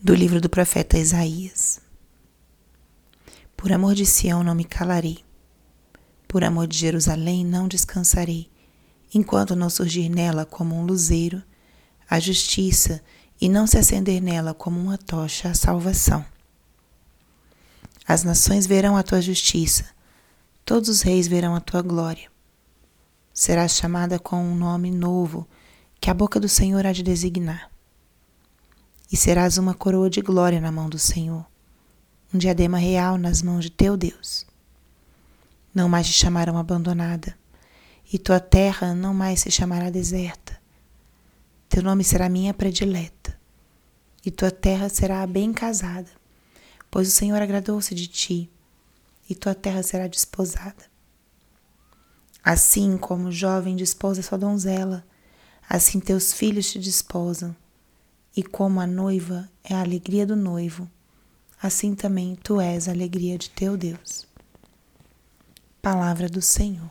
do livro do profeta Isaías. Por amor de Sião não me calarei, por amor de Jerusalém não descansarei, enquanto não surgir nela como um luzeiro a justiça e não se acender nela como uma tocha a salvação. As nações verão a tua justiça, todos os reis verão a tua glória. Serás chamada com um nome novo que a boca do Senhor há de designar e serás uma coroa de glória na mão do Senhor, um diadema real nas mãos de teu Deus. Não mais te chamarão abandonada, e tua terra não mais se chamará deserta. Teu nome será minha predileta, e tua terra será bem casada, pois o Senhor agradou-se de ti, e tua terra será desposada. Assim como o jovem desposa sua donzela, assim teus filhos te desposam e como a noiva é a alegria do noivo, assim também tu és a alegria de teu Deus. Palavra do Senhor.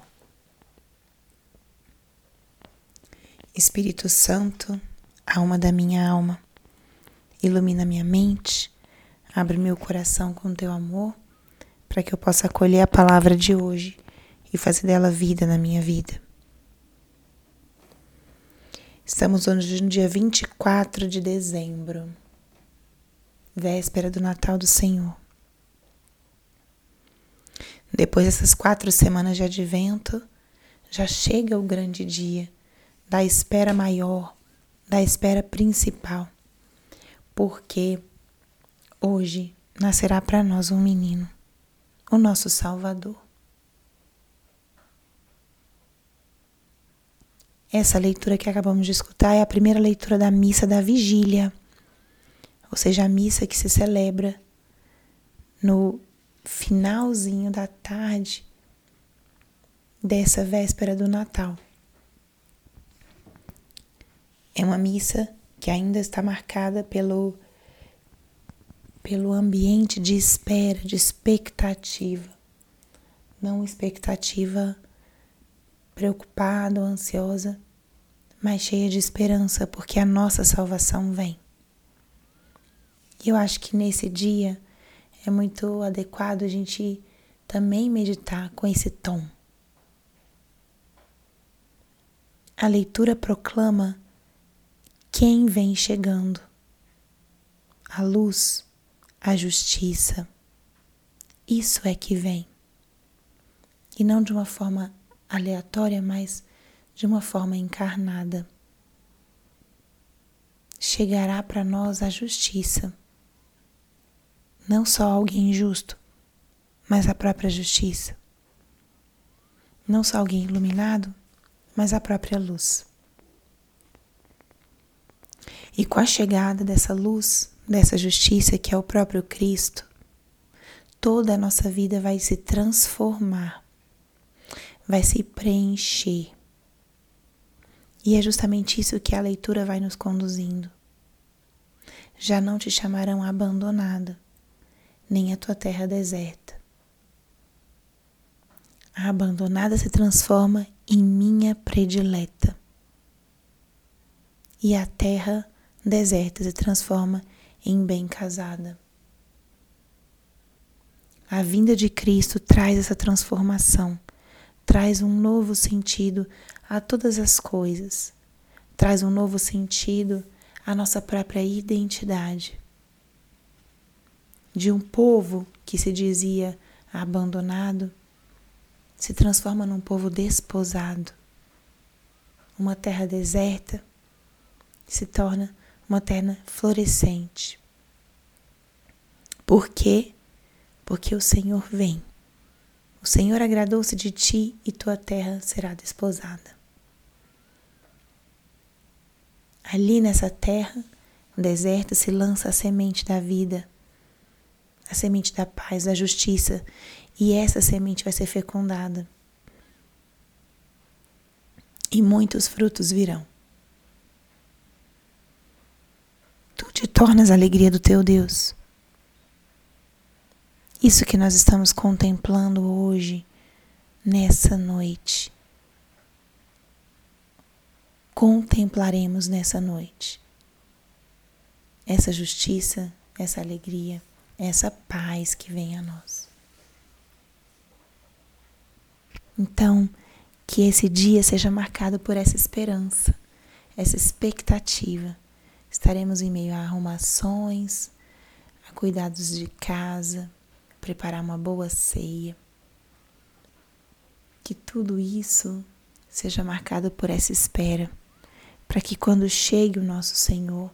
Espírito Santo, alma da minha alma, ilumina minha mente, abre meu coração com teu amor, para que eu possa acolher a palavra de hoje e fazer dela vida na minha vida. Estamos hoje no dia 24 de dezembro, véspera do Natal do Senhor. Depois dessas quatro semanas de advento, já chega o grande dia da espera maior, da espera principal, porque hoje nascerá para nós um menino, o nosso Salvador. Essa leitura que acabamos de escutar é a primeira leitura da missa da vigília, ou seja, a missa que se celebra no finalzinho da tarde dessa véspera do Natal. É uma missa que ainda está marcada pelo pelo ambiente de espera, de expectativa. Não expectativa preocupada ou ansiosa, mas cheia de esperança, porque a nossa salvação vem. E eu acho que nesse dia é muito adequado a gente também meditar com esse tom. A leitura proclama quem vem chegando. A luz, a justiça. Isso é que vem. E não de uma forma aleatória, mas de uma forma encarnada. Chegará para nós a justiça. Não só alguém justo, mas a própria justiça. Não só alguém iluminado, mas a própria luz. E com a chegada dessa luz, dessa justiça que é o próprio Cristo, toda a nossa vida vai se transformar vai se preencher. E é justamente isso que a leitura vai nos conduzindo. Já não te chamarão abandonada, nem a tua terra deserta. A abandonada se transforma em minha predileta. E a terra deserta se transforma em bem casada. A vinda de Cristo traz essa transformação traz um novo sentido a todas as coisas, traz um novo sentido à nossa própria identidade. De um povo que se dizia abandonado, se transforma num povo desposado. Uma terra deserta se torna uma terra florescente. Por quê? Porque o Senhor vem. O Senhor agradou-se de ti e tua terra será desposada. Ali nessa terra deserta se lança a semente da vida, a semente da paz, da justiça, e essa semente vai ser fecundada. E muitos frutos virão. Tu te tornas a alegria do teu Deus. Isso que nós estamos contemplando hoje, nessa noite. Contemplaremos nessa noite. essa justiça, essa alegria, essa paz que vem a nós. Então, que esse dia seja marcado por essa esperança, essa expectativa. Estaremos em meio a arrumações, a cuidados de casa, preparar uma boa ceia. Que tudo isso seja marcado por essa espera, para que quando chegue o nosso Senhor,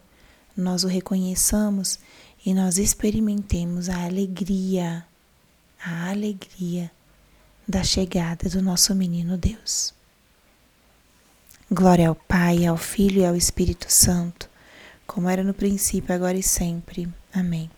nós o reconheçamos e nós experimentemos a alegria, a alegria da chegada do nosso menino Deus. Glória ao Pai, ao Filho e ao Espírito Santo, como era no princípio, agora e sempre. Amém.